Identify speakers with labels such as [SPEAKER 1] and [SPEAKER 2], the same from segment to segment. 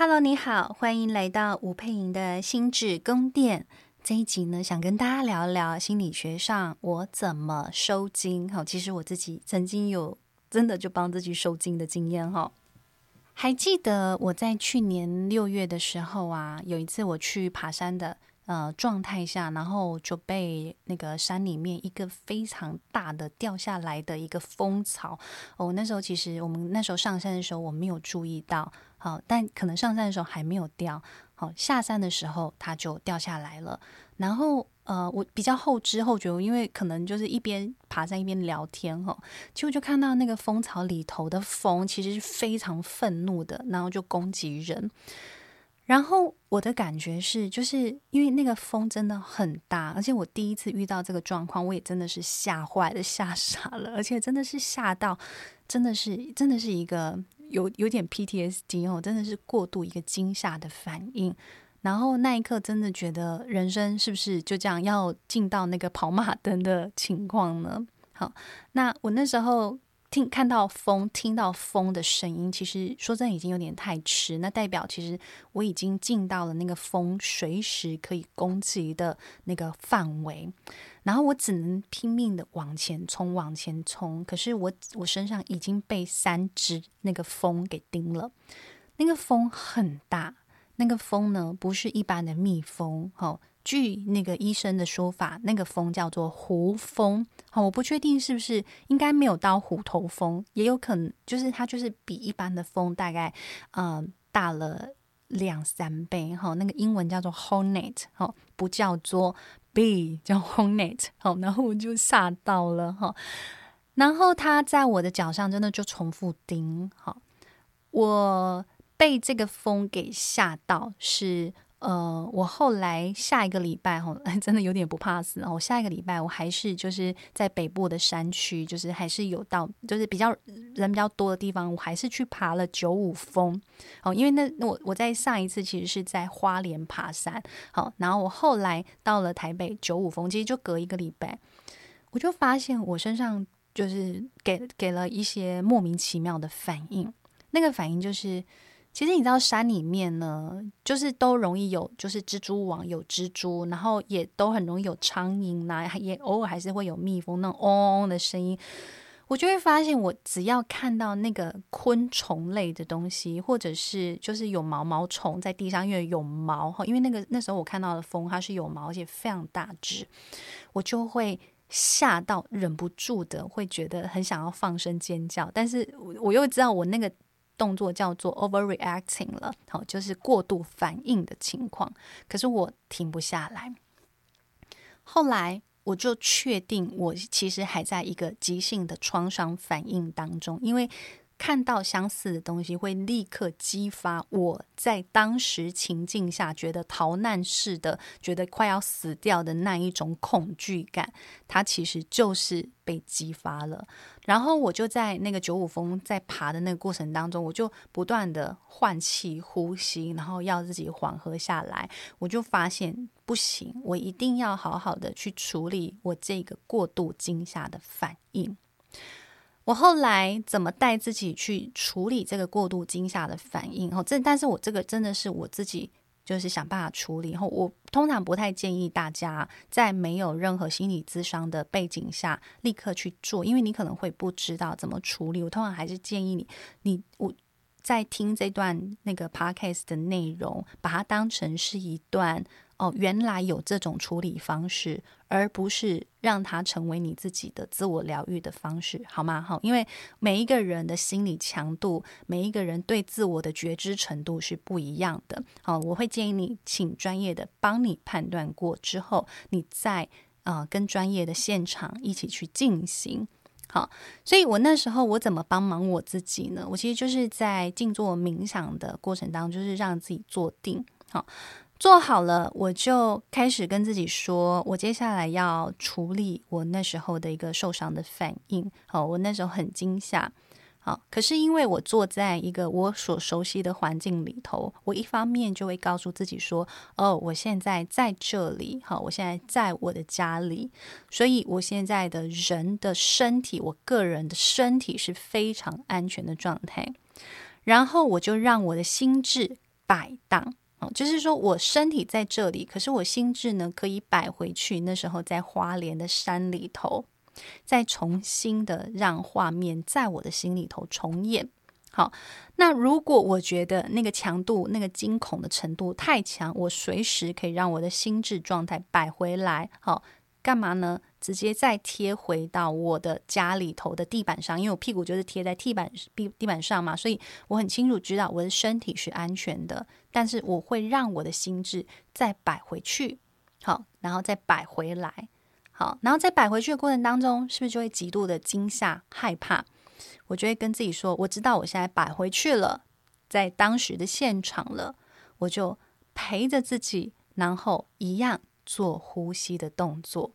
[SPEAKER 1] Hello，你好，欢迎来到吴佩莹的心智宫殿。这一集呢，想跟大家聊聊心理学上我怎么收惊。好，其实我自己曾经有真的就帮自己收惊的经验哈。还记得我在去年六月的时候啊，有一次我去爬山的。呃，状态下，然后就被那个山里面一个非常大的掉下来的一个蜂巢。哦，那时候其实我们那时候上山的时候我没有注意到，好，但可能上山的时候还没有掉，好，下山的时候它就掉下来了。然后呃，我比较后知后觉，因为可能就是一边爬山一边聊天哈，结果就看到那个蜂巢里头的蜂其实是非常愤怒的，然后就攻击人。然后我的感觉是，就是因为那个风真的很大，而且我第一次遇到这个状况，我也真的是吓坏了、吓傻了，而且真的是吓到，真的是真的是一个有有点 PTSD 哦，真的是过度一个惊吓的反应。然后那一刻真的觉得人生是不是就这样要进到那个跑马灯的情况呢？好，那我那时候。听看到风，听到风的声音，其实说真的已经有点太迟。那代表其实我已经进到了那个风随时可以攻击的那个范围，然后我只能拼命的往前冲，往前冲。可是我我身上已经被三只那个风给叮了，那个风很大，那个风呢不是一般的蜜蜂，哦。据那个医生的说法，那个蜂叫做胡蜂。好，我不确定是不是应该没有到虎头蜂，也有可能就是它就是比一般的蜂大概嗯、呃、大了两三倍。哈，那个英文叫做 hornet，哈，不叫做 bee，叫 hornet。好，然后我就吓到了哈，然后它在我的脚上真的就重复叮。好，我被这个蜂给吓到是。呃，我后来下一个礼拜哈，真的有点不怕死。哦下一个礼拜我还是就是在北部的山区，就是还是有到就是比较人比较多的地方，我还是去爬了九五峰。哦，因为那我我在上一次其实是在花莲爬山，好，然后我后来到了台北九五峰，其实就隔一个礼拜，我就发现我身上就是给给了一些莫名其妙的反应，那个反应就是。其实你知道山里面呢，就是都容易有，就是蜘蛛网有蜘蛛，然后也都很容易有苍蝇呐，也偶尔还是会有蜜蜂那种嗡嗡的声音。我就会发现，我只要看到那个昆虫类的东西，或者是就是有毛毛虫在地上，因为有毛哈，因为那个那时候我看到的蜂它是有毛，而且非常大只，我就会吓到，忍不住的会觉得很想要放声尖叫，但是我又知道我那个。动作叫做 overreacting 了，好，就是过度反应的情况。可是我停不下来。后来我就确定，我其实还在一个急性的创伤反应当中，因为。看到相似的东西，会立刻激发我在当时情境下觉得逃难似的，觉得快要死掉的那一种恐惧感，它其实就是被激发了。然后我就在那个九五峰在爬的那个过程当中，我就不断的换气呼吸，然后要自己缓和下来。我就发现不行，我一定要好好的去处理我这个过度惊吓的反应。我后来怎么带自己去处理这个过度惊吓的反应？哦，这但是我这个真的是我自己就是想办法处理。后我通常不太建议大家在没有任何心理咨商的背景下立刻去做，因为你可能会不知道怎么处理。我通常还是建议你，你我在听这段那个 podcast 的内容，把它当成是一段。哦，原来有这种处理方式，而不是让它成为你自己的自我疗愈的方式，好吗？好，因为每一个人的心理强度，每一个人对自我的觉知程度是不一样的。好，我会建议你请专业的帮你判断过之后，你再啊、跟专业的现场一起去进行。好，所以我那时候我怎么帮忙我自己呢？我其实就是在静坐冥想的过程当中，就是让自己坐定。好。做好了，我就开始跟自己说，我接下来要处理我那时候的一个受伤的反应。好，我那时候很惊吓。好，可是因为我坐在一个我所熟悉的环境里头，我一方面就会告诉自己说：“哦，我现在在这里，好，我现在在我的家里，所以我现在的人的身体，我个人的身体是非常安全的状态。”然后我就让我的心智。摆荡哦，就是说我身体在这里，可是我心智呢可以摆回去。那时候在花莲的山里头，再重新的让画面在我的心里头重演。好，那如果我觉得那个强度、那个惊恐的程度太强，我随时可以让我的心智状态摆回来。好，干嘛呢？直接再贴回到我的家里头的地板上，因为我屁股就是贴在地板地地板上嘛，所以我很清楚知道我的身体是安全的。但是我会让我的心智再摆回去，好，然后再摆回来，好，然后在摆回去的过程当中，是不是就会极度的惊吓、害怕？我就会跟自己说：“我知道我现在摆回去了，在当时的现场了，我就陪着自己，然后一样做呼吸的动作，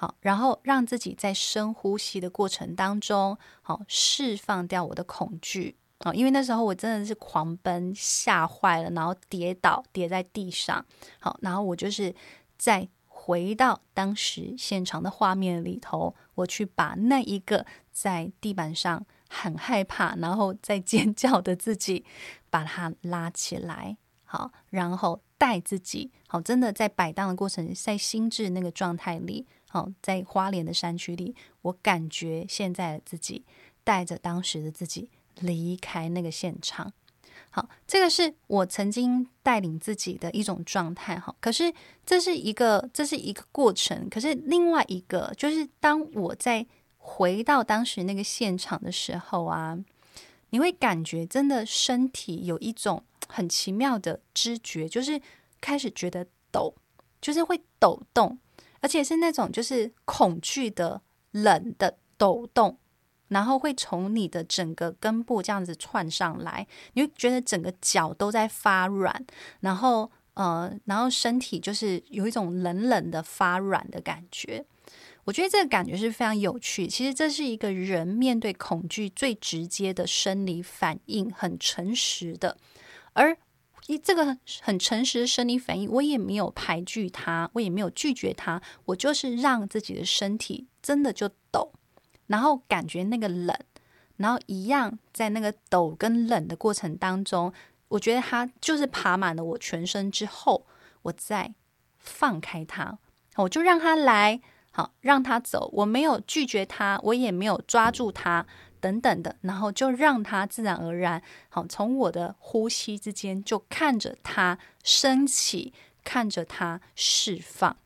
[SPEAKER 1] 好，然后让自己在深呼吸的过程当中，好，释放掉我的恐惧，好，因为那时候我真的是狂奔，吓坏了，然后跌倒，跌在地上，好，然后我就是在。”回到当时现场的画面里头，我去把那一个在地板上很害怕，然后在尖叫的自己，把它拉起来，好，然后带自己，好，真的在摆荡的过程，在心智那个状态里，好，在花莲的山区里，我感觉现在的自己带着当时的自己离开那个现场。好，这个是我曾经带领自己的一种状态哈。可是这是一个，这是一个过程。可是另外一个，就是当我在回到当时那个现场的时候啊，你会感觉真的身体有一种很奇妙的知觉，就是开始觉得抖，就是会抖动，而且是那种就是恐惧的冷的抖动。然后会从你的整个根部这样子窜上来，你会觉得整个脚都在发软，然后呃，然后身体就是有一种冷冷的发软的感觉。我觉得这个感觉是非常有趣。其实这是一个人面对恐惧最直接的生理反应，很诚实的。而这个很诚实的生理反应，我也没有排拒它，我也没有拒绝它，我就是让自己的身体真的就抖。然后感觉那个冷，然后一样在那个抖跟冷的过程当中，我觉得它就是爬满了我全身之后，我再放开它，我就让它来，好，让它走，我没有拒绝它，我也没有抓住它，等等的，然后就让它自然而然，好，从我的呼吸之间就看着它升起，看着它释放。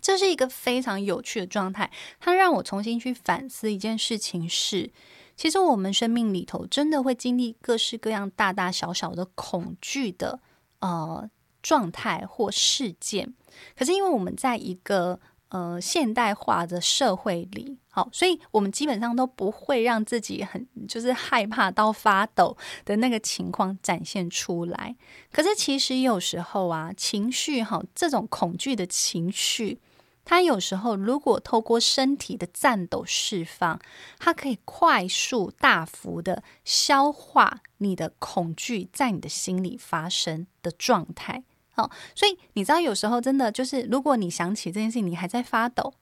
[SPEAKER 1] 这是一个非常有趣的状态，它让我重新去反思一件事情是：其实我们生命里头真的会经历各式各样大大小小的恐惧的呃状态或事件。可是因为我们在一个呃现代化的社会里，好，所以我们基本上都不会让自己很就是害怕到发抖的那个情况展现出来。可是其实有时候啊，情绪哈，这种恐惧的情绪。它有时候，如果透过身体的颤抖释放，它可以快速、大幅的消化你的恐惧在你的心里发生的状态。好，所以你知道，有时候真的就是，如果你想起这件事情，你还在发抖，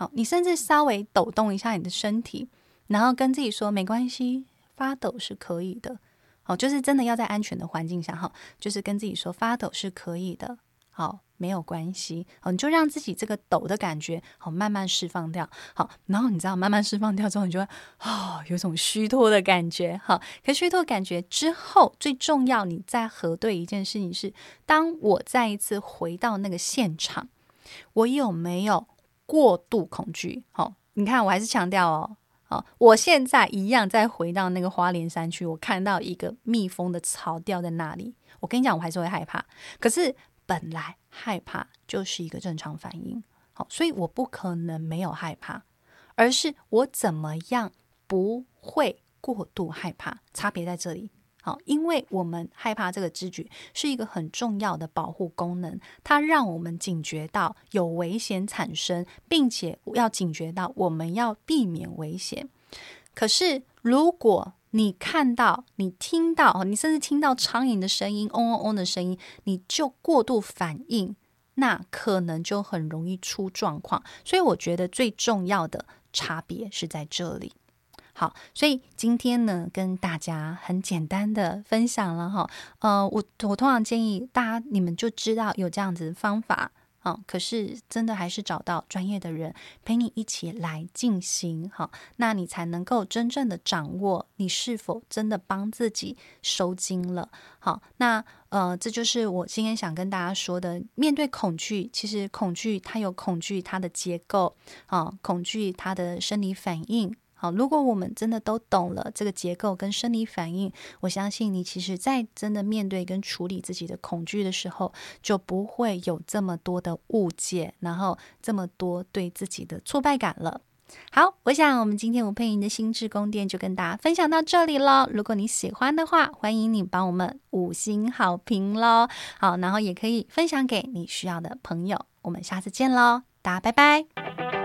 [SPEAKER 1] 好，你甚至稍微抖动一下你的身体，然后跟自己说没关系，发抖是可以的。好，就是真的要在安全的环境下，哈，就是跟自己说发抖是可以的。好。没有关系，好，你就让自己这个抖的感觉，好，慢慢释放掉，好，然后你知道，慢慢释放掉之后，你就会啊、哦，有种虚脱的感觉，好，可虚脱感觉之后，最重要，你再核对一件事情是，当我再一次回到那个现场，我有没有过度恐惧？好，你看，我还是强调哦，好，我现在一样再回到那个花莲山区，我看到一个蜜蜂的巢掉在那里，我跟你讲，我还是会害怕，可是。本来害怕就是一个正常反应，好，所以我不可能没有害怕，而是我怎么样不会过度害怕，差别在这里。好，因为我们害怕这个知觉是一个很重要的保护功能，它让我们警觉到有危险产生，并且要警觉到我们要避免危险。可是如果你看到，你听到，你甚至听到苍蝇的声音，嗡嗡嗡的声音，你就过度反应，那可能就很容易出状况。所以我觉得最重要的差别是在这里。好，所以今天呢，跟大家很简单的分享了哈。呃，我我通常建议大家，你们就知道有这样子的方法。好、哦，可是真的还是找到专业的人陪你一起来进行，好，那你才能够真正的掌握你是否真的帮自己收惊了。好，那呃，这就是我今天想跟大家说的。面对恐惧，其实恐惧它有恐惧它的结构，啊、恐惧它的生理反应。好，如果我们真的都懂了这个结构跟生理反应，我相信你其实，在真的面对跟处理自己的恐惧的时候，就不会有这么多的误解，然后这么多对自己的挫败感了。好，我想我们今天吴佩莹的心智宫殿就跟大家分享到这里喽。如果你喜欢的话，欢迎你帮我们五星好评喽。好，然后也可以分享给你需要的朋友。我们下次见喽，大家拜拜。